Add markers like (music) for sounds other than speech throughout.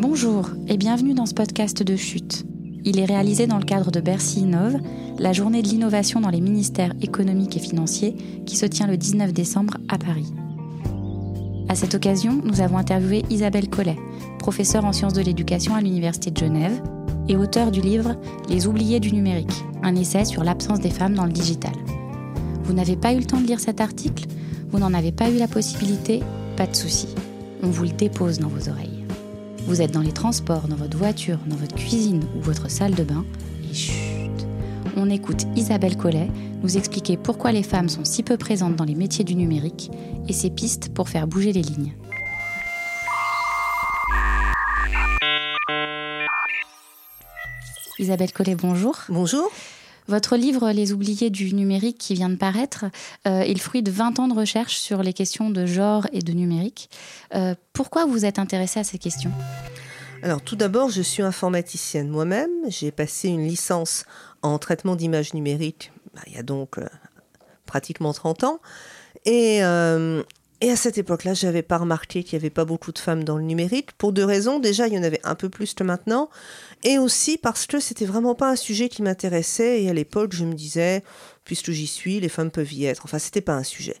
Bonjour et bienvenue dans ce podcast de chute. Il est réalisé dans le cadre de Bercy Innove, la journée de l'innovation dans les ministères économiques et financiers qui se tient le 19 décembre à Paris. À cette occasion, nous avons interviewé Isabelle Collet, professeure en sciences de l'éducation à l'Université de Genève et auteure du livre Les oubliés du numérique, un essai sur l'absence des femmes dans le digital. Vous n'avez pas eu le temps de lire cet article? Vous n'en avez pas eu la possibilité? Pas de souci. On vous le dépose dans vos oreilles. Vous êtes dans les transports, dans votre voiture, dans votre cuisine ou votre salle de bain, et chut On écoute Isabelle Collet nous expliquer pourquoi les femmes sont si peu présentes dans les métiers du numérique et ses pistes pour faire bouger les lignes. Isabelle Collet, bonjour. Bonjour. Votre livre Les oubliés du numérique qui vient de paraître euh, est le fruit de 20 ans de recherche sur les questions de genre et de numérique. Euh, pourquoi vous êtes intéressée à ces questions? Alors tout d'abord, je suis informaticienne moi-même. J'ai passé une licence en traitement d'images numériques bah, il y a donc euh, pratiquement 30 ans. Et, et à cette époque-là, je n'avais pas remarqué qu'il n'y avait pas beaucoup de femmes dans le numérique, pour deux raisons. Déjà, il y en avait un peu plus que maintenant, et aussi parce que c'était vraiment pas un sujet qui m'intéressait, et à l'époque, je me disais, puisque j'y suis, les femmes peuvent y être. Enfin, c'était pas un sujet.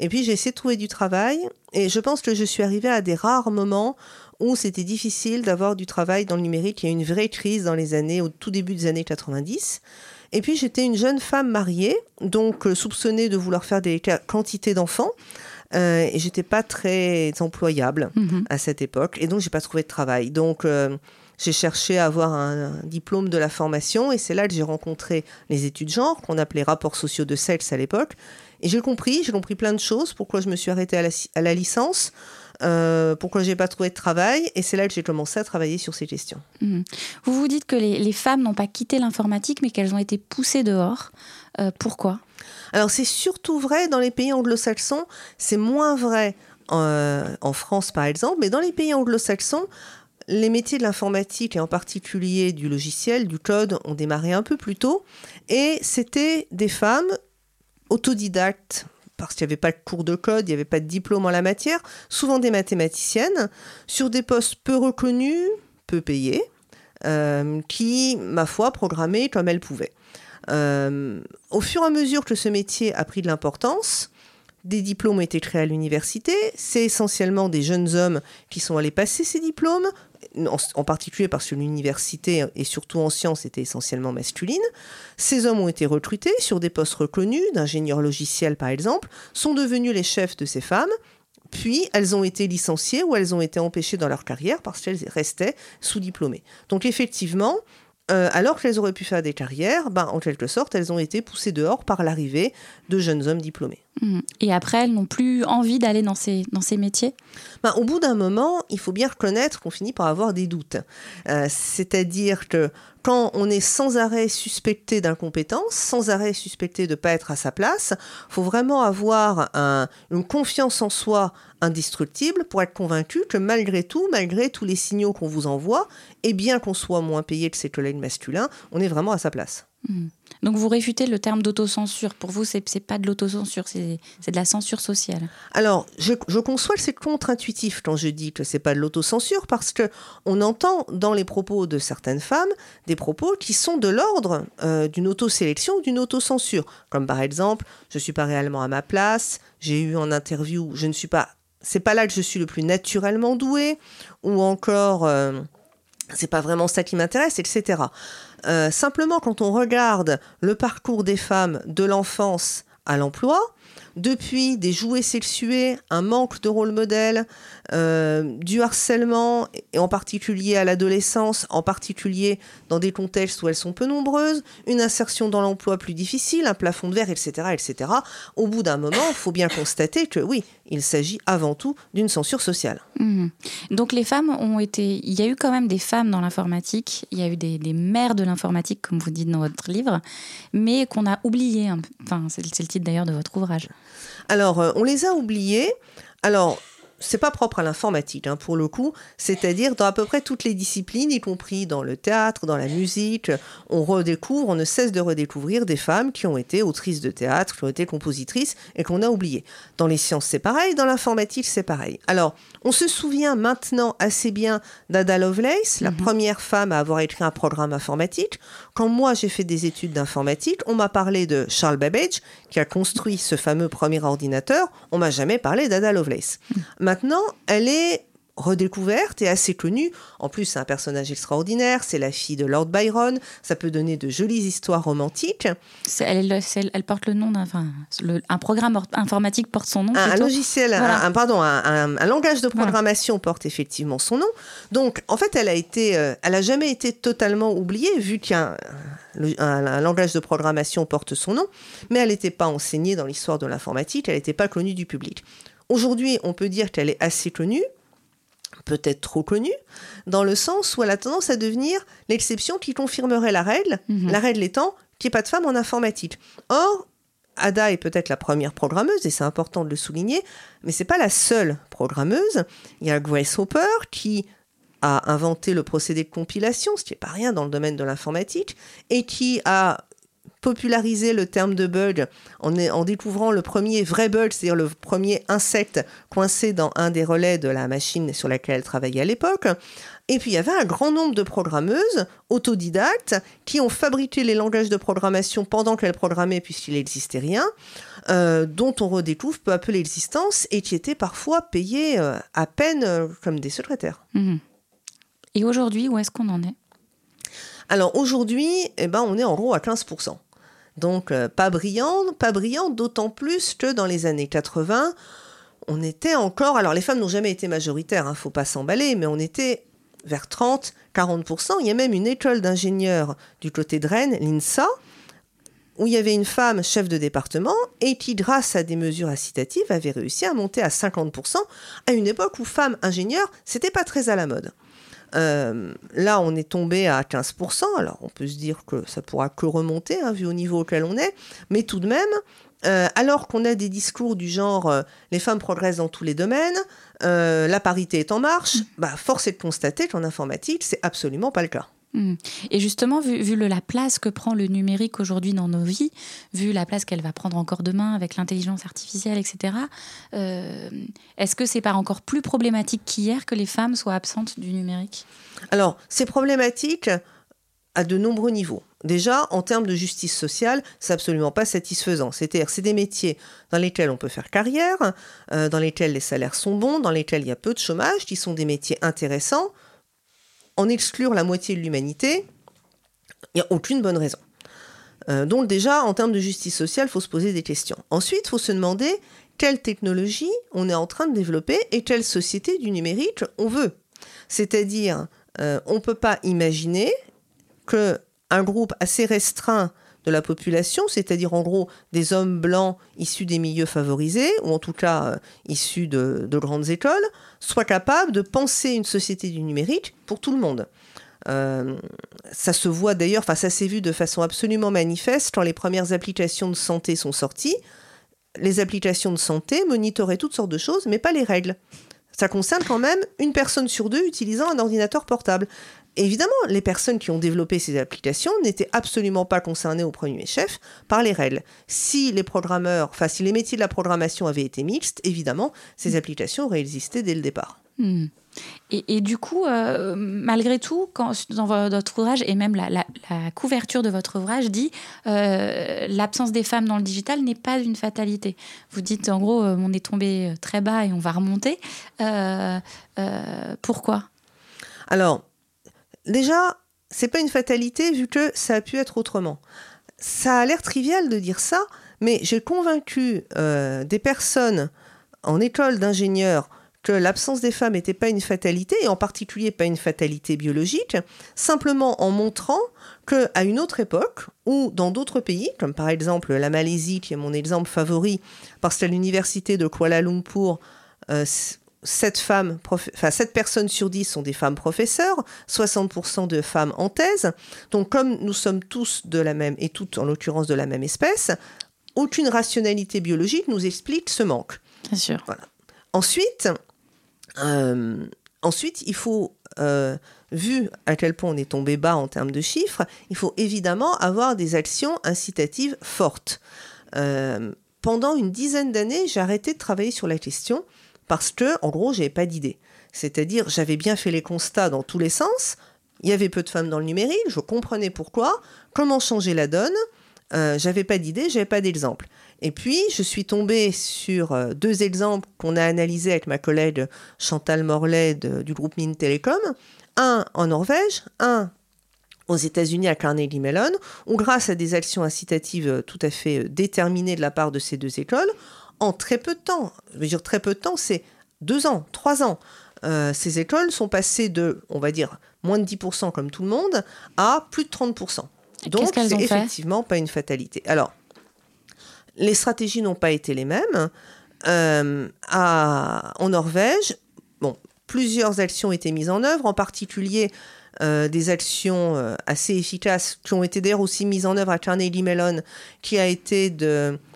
Et puis, j'ai essayé de trouver du travail, et je pense que je suis arrivée à des rares moments où c'était difficile d'avoir du travail dans le numérique. Il y a eu une vraie crise dans les années, au tout début des années 90. Et puis, j'étais une jeune femme mariée, donc euh, soupçonnée de vouloir faire des quantités d'enfants. Euh, et j'étais pas très employable mhm. à cette époque, et donc j'ai pas trouvé de travail. Donc euh, j'ai cherché à avoir un, diplôme de la formation, et c'est là que j'ai rencontré les études genre, qu'on appelait rapports sociaux de sexe à l'époque. Et j'ai compris, j'ai compris plein de choses, pourquoi je me suis arrêtée à la, à la licence. Euh, pourquoi j'ai pas trouvé de travail et c'est là que j'ai commencé à travailler sur ces questions. Mhm. Vous vous dites que les, les femmes n'ont pas quitté l'informatique mais qu'elles ont été poussées dehors. Euh, pourquoi? Alors c'est surtout vrai dans les pays anglo-saxons, c'est moins vrai euh, en France par exemple, mais dans les pays anglo-saxons, les métiers de l'informatique et en particulier du logiciel, du code, ont démarré un peu plus tôt et c'était des femmes autodidactes parce qu'il n'y avait pas de cours de code, il n'y avait pas de diplôme en la matière, souvent des mathématiciennes, sur des postes peu reconnus, peu payés, euh, qui, ma foi, programmaient comme elles pouvaient. Euh, au fur et à mesure que ce métier a pris de l'importance, des diplômes ont été créés à l'université. C'est essentiellement des jeunes hommes qui sont allés passer ces diplômes, en, particulier parce que l'université, et surtout en sciences, était essentiellement masculine. Ces hommes ont été recrutés sur des postes reconnus, d'ingénieurs logiciels par exemple, sont devenus les chefs de ces femmes. Puis elles ont été licenciées ou elles ont été empêchées dans leur carrière parce qu'elles restaient sous-diplômées. Donc effectivement, euh, alors qu'elles auraient pu faire des carrières, ben, en quelque sorte, elles ont été poussées dehors par l'arrivée de jeunes hommes diplômés. Mmh. Et après, elles n'ont plus envie d'aller dans ces, dans ces métiers? Ben, Au bout d'un moment, il faut bien reconnaître qu'on finit par avoir des doutes. Euh, c'est-à-dire que quand on est sans arrêt suspecté d'incompétence, sans arrêt suspecté de ne pas être à sa place, faut vraiment avoir une confiance en soi indestructible pour être convaincu que malgré tout, malgré tous les signaux qu'on vous envoie, et bien qu'on soit moins payé que ses collègues masculins, on est vraiment à sa place. Hmm. Donc vous réfutez le terme d'autocensure. Pour vous, c'est n'est pas de l'autocensure, c'est de la censure sociale. Alors, je, conçois que c'est contre-intuitif quand je dis que c'est pas de l'autocensure, parce que on entend dans les propos de certaines femmes des propos qui sont de l'ordre euh, d'une autosélection ou d'une autocensure. Comme par exemple, je suis pas réellement à ma place, j'ai eu en interview, je ne suis pas c'est pas là que je suis le plus naturellement doué, ou encore euh, c'est pas vraiment ça qui m'intéresse, etc. Euh, simplement, quand on regarde le parcours des femmes de l'enfance à l'emploi, depuis des jouets sexués, un manque de rôle modèle, euh, du harcèlement, et en particulier à l'adolescence, en particulier dans des contextes où elles sont peu nombreuses, une insertion dans l'emploi plus difficile, un plafond de verre, etc., etc. Au bout d'un moment, il faut bien constater que oui, il s'agit avant tout d'une censure sociale. Mmh. Donc les femmes ont été... Il y a eu quand même des femmes dans l'informatique, il y a eu des, des mères de l'informatique, comme vous dites dans votre livre, mais qu'on a oublié. Enfin, c'est le titre d'ailleurs de votre ouvrage. Alors, euh, on les a oubliées. Alors, c'est pas propre à l'informatique, hein, pour le coup. C'est-à-dire dans à peu près toutes les disciplines, y compris dans le théâtre, dans la musique, on redécouvre, on ne cesse de redécouvrir des femmes qui ont été autrices de théâtre, qui ont été compositrices et qu'on a oubliées. Dans les sciences, c'est pareil. Dans l'informatique, c'est pareil. Alors, on se souvient maintenant assez bien d'Ada Lovelace, la mhm. première femme à avoir écrit un programme informatique. Quand moi j'ai fait des études d'informatique, on m'a parlé de Charles Babbage, qui a construit ce fameux premier ordinateur. On m'a jamais parlé d'Ada Lovelace. Mhm. Maintenant, elle est redécouverte et assez connue. En plus, c'est un personnage extraordinaire, c'est la fille de Lord Byron, ça peut donner de jolies histoires romantiques. Elle, elle, porte le nom d'un... Enfin, un programme informatique porte son nom. Un, logiciel, un, pardon, un, langage de programmation porte effectivement son nom. Donc, en fait, elle a été, euh, elle a jamais été totalement oubliée, vu qu'un un, langage de programmation porte son nom, mais elle n'était pas enseignée dans l'histoire de l'informatique, elle n'était pas connue du public. Aujourd'hui, on peut dire qu'elle est assez connue, peut-être trop connue, dans le sens où elle a tendance à devenir l'exception qui confirmerait la règle, mhm. la règle étant qu'il n'y ait pas de femme en informatique. Or, Ada est peut-être la première programmeuse, et c'est important de le souligner, mais c'est pas la seule programmeuse. Il y a Grace Hopper qui a inventé le procédé de compilation, ce qui n'est pas rien dans le domaine de l'informatique, et qui a populariser le terme de bug en, en découvrant le premier vrai bug, c'est-à-dire le premier insecte coincé dans un des relais de la machine sur laquelle elle travaillait à l'époque. Et puis il y avait un grand nombre de programmeuses autodidactes qui ont fabriqué les langages de programmation pendant qu'elles programmaient puisqu'il n'existait rien, euh, dont on redécouvre peu à peu l'existence et qui étaient parfois payées euh, à peine euh, comme des secrétaires. Mmh. Et aujourd'hui, où est-ce qu'on en est? Alors aujourd'hui, eh ben, on est en gros à 15%. Donc euh, pas brillant, pas brillant, d'autant plus que dans les années 80, on était encore. Alors les femmes n'ont jamais été majoritaires, ne hein, faut pas s'emballer, mais on était vers 30, 40%. Il y a même une école d'ingénieurs du côté de Rennes, l'INSA, où il y avait une femme chef de département et qui, grâce à des mesures incitatives, avait réussi à monter à 50% à une époque où femmes ingénieurs, c'était pas très à la mode. Euh, là, on est tombé à 15%. Alors, on peut se dire que ça pourra que remonter, hein, vu au niveau auquel on est. Mais tout de même, euh, alors qu'on a des discours du genre euh, les femmes progressent dans tous les domaines, la parité est en marche, bah, force est de constater qu'en informatique, c'est absolument pas le cas. Hmm. Et justement, vu, la place que prend le numérique aujourd'hui dans nos vies, vu la place qu'elle va prendre encore demain avec l'intelligence artificielle, etc., euh, est-ce que c'est pas encore plus problématique qu'hier que les femmes soient absentes du numérique? Alors, c'est problématique à de nombreux niveaux. Déjà, en termes de justice sociale, c'est absolument pas satisfaisant. C'est-à-dire, c'est des métiers dans lesquels on peut faire carrière, euh, dans lesquels les salaires sont bons, dans lesquels il y a peu de chômage, qui sont des métiers intéressants en exclure la moitié de l'humanité, il n'y a aucune bonne raison. Euh, donc déjà, en termes de justice sociale, il faut se poser des questions. Ensuite, il faut se demander quelle technologie on est en train de développer et quelle société du numérique on veut. C'est-à-dire, euh, on ne peut pas imaginer qu'un groupe assez restreint de la population, c'est-à-dire en gros des hommes blancs issus des milieux favorisés, ou en tout cas euh, issus de, grandes écoles, soient capables de penser une société du numérique pour tout le monde. Euh, ça se voit d'ailleurs, enfin ça s'est vu de façon absolument manifeste quand les premières applications de santé sont sorties. Les applications de santé monitoraient toutes sortes de choses, mais pas les règles. Ça concerne quand même une personne sur deux utilisant un ordinateur portable évidemment, les personnes qui ont développé ces applications n'étaient absolument pas concernées au premier chef par les règles. Si les programmeurs, enfin si les métiers de la programmation avaient été mixtes, évidemment, ces applications auraient existé dès le départ. Hmm. Et, du coup, euh, malgré tout, quand, dans votre ouvrage, et même la, couverture de votre ouvrage dit euh, l'absence des femmes dans le digital n'est pas une fatalité. Vous dites en gros, euh, on est tombé très bas et on va remonter. pourquoi? Alors, déjà, c'est pas une fatalité vu que ça a pu être autrement. Ça a l'air trivial de dire ça, mais j'ai convaincu euh, des personnes en école d'ingénieurs que l'absence des femmes n'était pas une fatalité, et en particulier pas une fatalité biologique, simplement en montrant qu'à une autre époque, ou dans d'autres pays, comme par exemple la Malaisie, qui est mon exemple favori, parce qu'à l'université de Kuala Lumpur, euh, 7, femmes, enfin, 7 personnes sur 10 sont des femmes professeurs, 60% de femmes en thèse. Donc comme nous sommes tous de la même, et toutes en l'occurrence de la même espèce, aucune rationalité biologique nous explique ce manque. Bien sûr. Voilà. Ensuite, ensuite, il faut vu à quel point on est tombé bas en termes de chiffres, il faut évidemment avoir des actions incitatives fortes. Euh, pendant une dizaine d'années, j'ai arrêté de travailler sur la question parce que, en gros, j'avais pas d'idée. C'est-à-dire, j'avais bien fait les constats dans tous les sens. Il y avait peu de femmes dans le numérique, je comprenais pourquoi, comment changer la donne. Euh, j'avais pas d'idée, j'avais pas d'exemple. Et puis, je suis tombée sur euh, deux exemples qu'on a analysés avec ma collègue Chantal Morlaix du groupe Mine Telecom un en Norvège, un aux États-Unis à Carnegie Mellon, où grâce à des actions incitatives euh, tout à fait euh, déterminées de la part de ces deux écoles, en très peu de temps, je veux dire très peu de temps, c'est deux ans, trois ans, euh, ces écoles sont passées de, on va dire, moins de 10% comme tout le monde, à plus de 30%. Donc c'est effectivement pas une fatalité. Alors, les stratégies n'ont pas été les mêmes. en Norvège, plusieurs actions ont été mises en œuvre, en particulier euh, des actions euh, assez efficaces qui ont été d'ailleurs aussi mises en œuvre à Carnegie Mellon, qui a été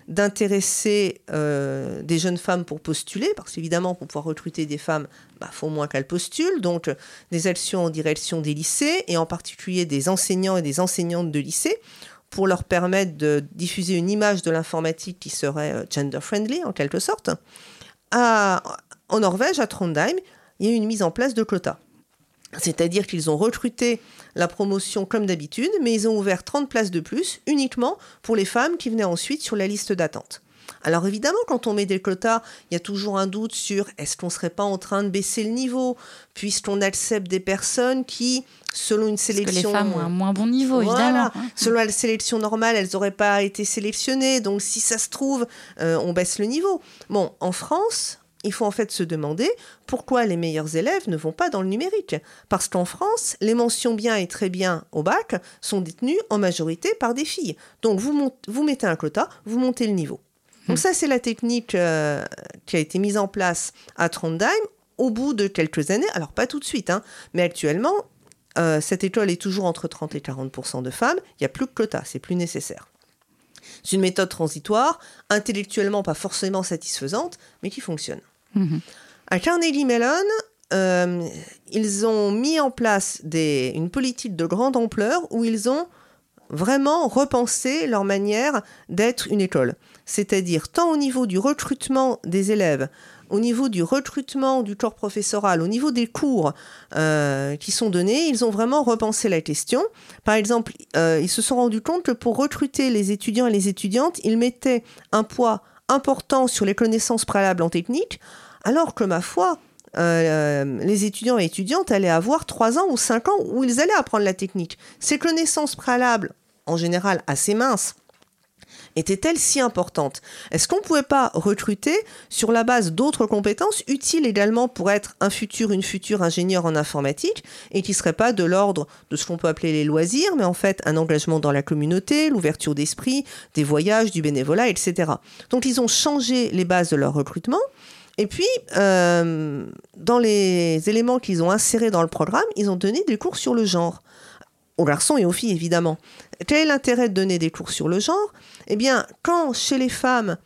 d'intéresser euh, des jeunes femmes pour postuler, parce qu'évidemment, pour pouvoir recruter des femmes, il bah, faut au moins qu'elles postulent. Donc, des actions en direction des lycées, et en particulier des enseignants et des enseignantes de lycée, pour leur permettre de diffuser une image de l'informatique qui serait gender-friendly, en quelque sorte. en Norvège, à Trondheim, il y a eu une mise en place de quotas. C'est-à-dire qu'ils ont recruté la promotion comme d'habitude, mais ils ont ouvert 30 places de plus uniquement pour les femmes qui venaient ensuite sur la liste d'attente. Alors évidemment, quand on met des quotas, il y a toujours un doute sur est-ce qu'on ne serait pas en train de baisser le niveau, puisqu'on accepte des personnes qui, selon une sélection... Parce que les femmes ont un moins bon niveau, évidemment. Selon la sélection normale, elles n'auraient pas été sélectionnées, donc si ça se trouve, euh, on baisse le niveau. Bon, en France, il faut en fait se demander pourquoi les meilleurs élèves ne vont pas dans le numérique. Parce qu'en France, les mentions bien et très bien au bac sont détenues en majorité par des filles. Donc vous, vous mettez un quota, vous montez le niveau. Donc ça, c'est la technique euh, qui a été mise en place à Trondheim au bout de quelques années. Alors pas tout de suite, hein, mais actuellement, euh, cette école est toujours entre 30 et 40 de femmes. Il n'y a plus de quota, c'est plus nécessaire. C'est une méthode transitoire, intellectuellement pas forcément satisfaisante, mais qui fonctionne. À Carnegie Mellon, euh, ils ont mis en place une politique de grande ampleur où ils ont vraiment repensé leur manière d'être une école. C'est-à-dire tant au niveau du recrutement des élèves, au niveau du recrutement du corps professoral, au niveau des cours euh, qui sont donnés, ils ont vraiment repensé la question. Par exemple, euh, ils se sont rendus compte que pour recruter les étudiants et les étudiantes, ils mettaient un poids important sur les connaissances préalables en technique, alors que ma foi, euh, les étudiants et étudiantes allaient avoir 3 ans ou 5 ans où ils allaient apprendre la technique. Ces connaissances préalables, en général assez minces, étaient-elles si importantes? Est-ce qu'on ne pouvait pas recruter sur la base d'autres compétences utiles également pour être un futur, une future ingénieur en informatique et qui ne serait pas de l'ordre de ce qu'on peut appeler les loisirs, mais en fait un engagement dans la communauté, l'ouverture d'esprit, des voyages, du bénévolat, etc. Donc ils ont changé les bases de leur recrutement et puis, euh, dans les éléments qu'ils ont insérés dans le programme, ils ont donné des cours sur le genre. Aux garçons et aux filles, évidemment. Quel est l'intérêt de donner des cours sur le genre? Eh bien, quand chez les femmes,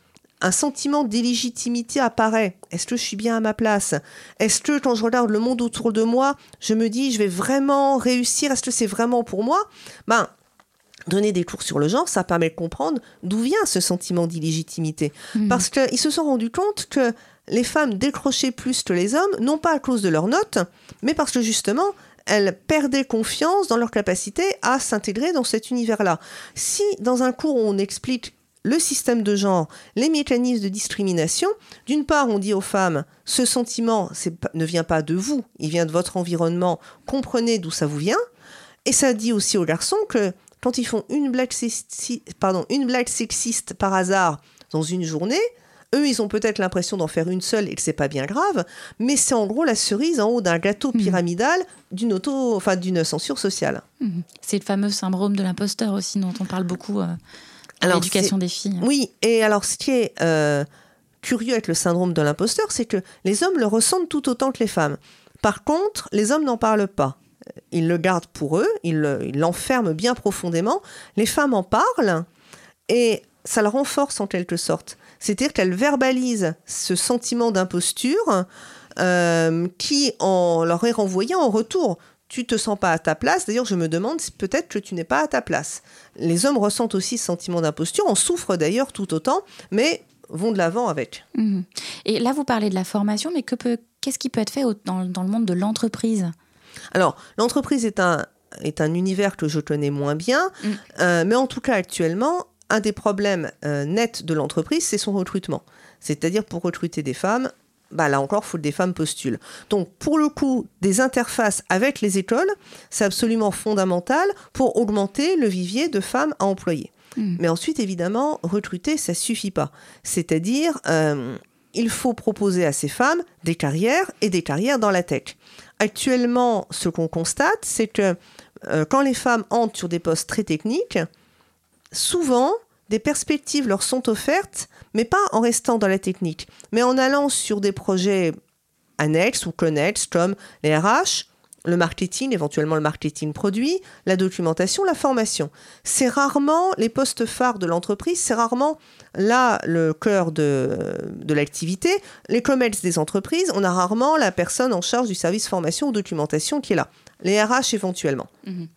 un sentiment d'illégitimité apparaît. Est-ce que je suis bien à ma place? Est-ce que quand je regarde le monde autour de moi, je me dis je vais vraiment réussir? Est-ce que c'est vraiment pour moi? Ben, donner des cours sur le genre, ça permet de comprendre d'où vient ce sentiment d'illégitimité. Mmh. Parce qu'ils se sont rendus compte que les femmes décrochaient plus que les hommes, non pas à cause de leurs notes, mais parce que justement, elles perdaient confiance dans leur capacité à s'intégrer dans cet univers-là. Si dans un cours on explique le système de genre, les mécanismes de discrimination, d'une part on dit aux femmes, ce sentiment ne vient pas de vous, il vient de votre environnement, comprenez d'où ça vous vient, et ça dit aussi aux garçons que quand ils font une blague, une blague sexiste par hasard dans une journée, eux, ils ont peut-être l'impression d'en faire une seule et que c'est pas bien grave, mais c'est en gros la cerise en haut d'un gâteau mhm. pyramidal d'une auto, enfin d'une censure sociale. Mhm. C'est le fameux syndrome de l'imposteur aussi dont on parle beaucoup euh, l'éducation des filles. Oui, et alors ce qui est euh, curieux avec le syndrome de l'imposteur, c'est que les hommes le ressentent tout autant que les femmes. Par contre, les hommes n'en parlent pas. Ils le gardent pour eux, ils l'enferment bien profondément. Les femmes en parlent et ça le renforce en quelque sorte. C'est-à-dire qu'elle verbalise ce sentiment d'imposture euh, qui en, leur est renvoyé en retour. Tu te sens pas à ta place. D'ailleurs, je me demande si peut-être que tu n'es pas à ta place. Les hommes ressentent aussi ce sentiment d'imposture, en souffrent d'ailleurs tout autant, mais vont de l'avant avec. Mhm. Et là, vous parlez de la formation, mais qu'est-ce qui peut être fait dans, le monde de l'entreprise? Alors, l'entreprise est un, est un univers que je connais moins bien, mm. euh, mais en tout cas, actuellement, un des problèmes euh, nets de l'entreprise, c'est son recrutement. C'est-à-dire pour recruter des femmes, bah là encore, il faut que des femmes postulent. Donc, pour le coup, des interfaces avec les écoles, c'est absolument fondamental pour augmenter le vivier de femmes à employer. Hmm. Mais ensuite, évidemment, recruter, ça suffit pas. C'est-à-dire, euh, il faut proposer à ces femmes des carrières et des carrières dans la tech. Actuellement, ce qu'on constate, c'est que euh, quand les femmes entrent sur des postes très techniques, souvent, des perspectives leur sont offertes, mais pas en restant dans la technique, mais en allant sur des projets annexes ou connexes comme les RH, le marketing, éventuellement le marketing produit, la documentation, la formation. C'est rarement les postes phares de l'entreprise, c'est rarement là le cœur de, de l'activité. Les commerces des entreprises, on a rarement la personne en charge du service formation ou documentation qui est là. Les RH éventuellement. Mhm.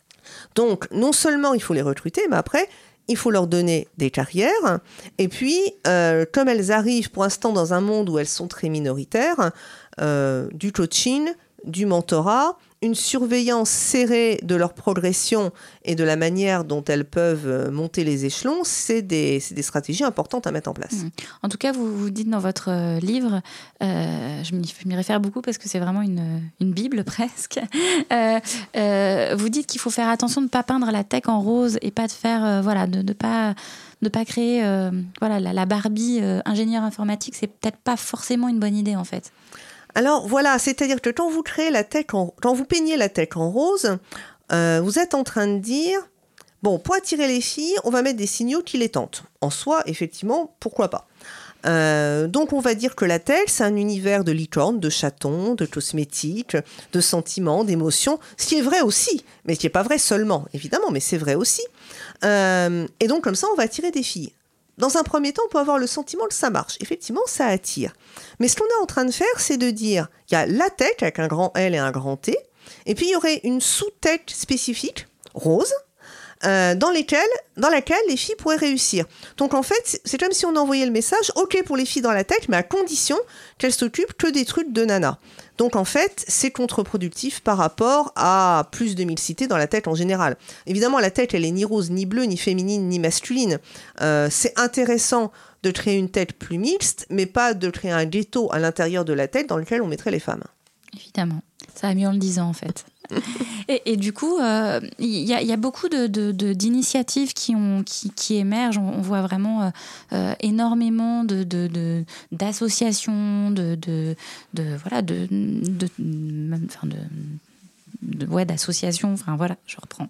Donc, non seulement il faut les recruter, mais après, il faut leur donner des carrières. Et puis, euh, comme elles arrivent pour l'instant dans un monde où elles sont très minoritaires, euh, du coaching, du mentorat, une surveillance serrée de leur progression et de la manière dont elles peuvent euh, monter les échelons, c'est des, stratégies importantes à mettre en place. Mmh. En tout cas, vous, dites dans votre euh, livre, euh, je m'y réfère beaucoup parce que c'est vraiment une, Bible (laughs) presque, vous dites qu'il faut faire attention de ne pas peindre la tech en rose et pas de faire, voilà, de ne pas créer voilà la, Barbie ingénieur informatique, c'est peut-être pas forcément une bonne idée en fait. Alors voilà, c'est-à-dire que quand vous créez la tech en, quand vous peignez la tech en rose, euh, vous êtes en train de dire bon, pour attirer les filles, on va mettre des signaux qui les tentent. En soi, effectivement, pourquoi pas. Euh, donc on va dire que la tech, c'est un univers de licorne, de chatons, de cosmétiques, de sentiments, d'émotions, ce qui est vrai aussi, mais ce qui n'est pas vrai seulement, évidemment, mais c'est vrai aussi. Euh, et donc comme ça, on va attirer des filles. Dans un premier temps, on peut avoir le sentiment que ça marche. Effectivement, ça attire. Mais ce qu'on est en train de faire, c'est de dire, il y a la tête avec un grand L et un grand T, et puis il y aurait une sous-tête spécifique, rose, euh, dans, lesquelles, dans laquelle les filles pourraient réussir. Donc en fait, c'est comme si on envoyait le message, ok pour les filles dans la tête, mais à condition qu'elles s'occupent que des trucs de nana. Donc en fait, c'est contre-productif par rapport à plus de mixité dans la tête en général. Évidemment, la tête, elle est ni rose, ni bleue, ni féminine, ni masculine. Euh, c'est intéressant de créer une tête plus mixte, mais pas de créer un ghetto à l'intérieur de la tête dans lequel on mettrait les femmes. Évidemment. Ça va mieux en le disant, en fait. Et, du coup, euh, il y, a beaucoup d'initiatives qui, qui, émergent. On, voit vraiment euh, euh, énormément d'associations, de, de, voilà, de, de, ouais, d'associations, enfin voilà, je reprends.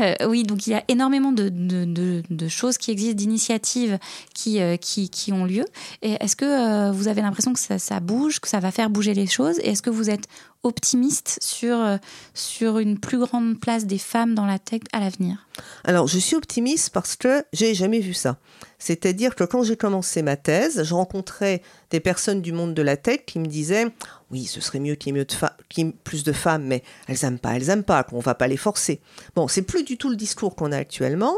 Euh, oui, donc il y a énormément de, de, de, choses qui existent, d'initiatives qui, euh, qui, qui, ont lieu. Et est-ce que euh, vous avez l'impression que ça, ça, bouge, que ça va faire bouger les choses Et est-ce que vous êtes optimiste sur, sur une plus grande place des femmes dans la tech à l'avenir Alors, je suis optimiste parce que j'ai jamais vu ça. C'est-à-dire que quand j'ai commencé ma thèse, je rencontrais des personnes du monde de la tech qui me disaient oui, ce serait mieux qu'il y ait, plus de femmes, mais elles aiment pas, elles aiment pas, qu'on va pas les forcer. Bon, c'est plus du tout le discours qu'on a actuellement.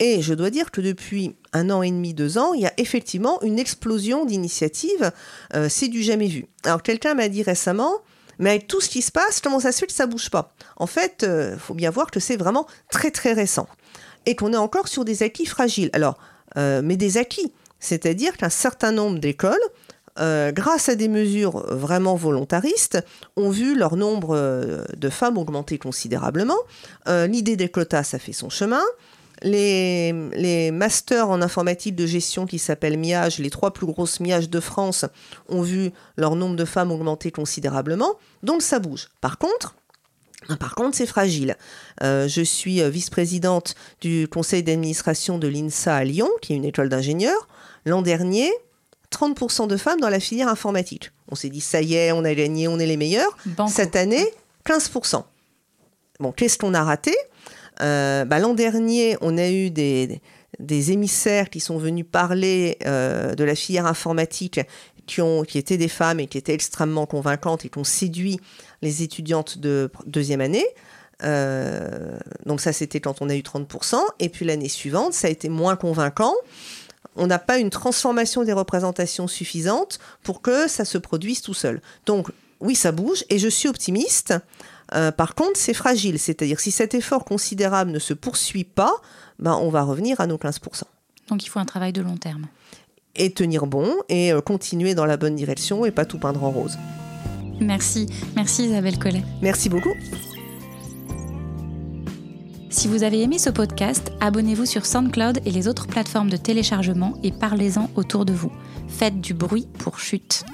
Et je dois dire que depuis un an et demi, deux ans, il y a effectivement une explosion d'initiatives. Euh, c'est du jamais vu. Alors quelqu'un m'a dit récemment, mais avec tout ce qui se passe, comment ça se fait que ça bouge pas? En fait, il euh, faut bien voir que c'est vraiment très très récent et qu'on est encore sur des acquis fragiles. Alors, euh, mais des acquis, c'est-à-dire qu'un certain nombre d'écoles euh, grâce à des mesures vraiment volontaristes, ont vu leur nombre de femmes augmenter considérablement. L'idée des quotas, ça fait son chemin. Les, masters en informatique de gestion qui s'appellent MIAGE, les trois plus grosses MIAGE de France, ont vu leur nombre de femmes augmenter considérablement. Donc ça bouge. Par contre, par contre, c'est fragile. je suis vice-présidente du conseil d'administration de l'INSA à Lyon, qui est une école d'ingénieurs. L'an dernier, 30% de femmes dans la filière informatique. On s'est dit, ça y est, on a gagné, on est les meilleurs. Cette année, 15%. Bon, qu'est-ce qu'on a raté? Euh, bah, L'an dernier, on a eu des, émissaires qui sont venus parler euh, de la filière informatique, qui, ont, qui étaient des femmes et qui étaient extrêmement convaincantes et qui ont séduit les étudiantes de deuxième année. Euh, donc ça, c'était quand on a eu 30%. Et puis l'année suivante, ça a été moins convaincant. On n'a pas une transformation des représentations suffisante pour que ça se produise tout seul. Donc oui, ça bouge et je suis optimiste. Euh, par contre, c'est fragile. C'est-à-dire si cet effort considérable ne se poursuit pas, ben, on va revenir à nos 15%. Donc il faut un travail de long terme. Et tenir bon et euh, continuer dans la bonne direction et pas tout peindre en rose. Merci, merci Isabelle Collet. Merci beaucoup. Si vous avez aimé ce podcast, abonnez-vous sur SoundCloud et les autres plateformes de téléchargement et parlez-en autour de vous. Faites du bruit pour chute.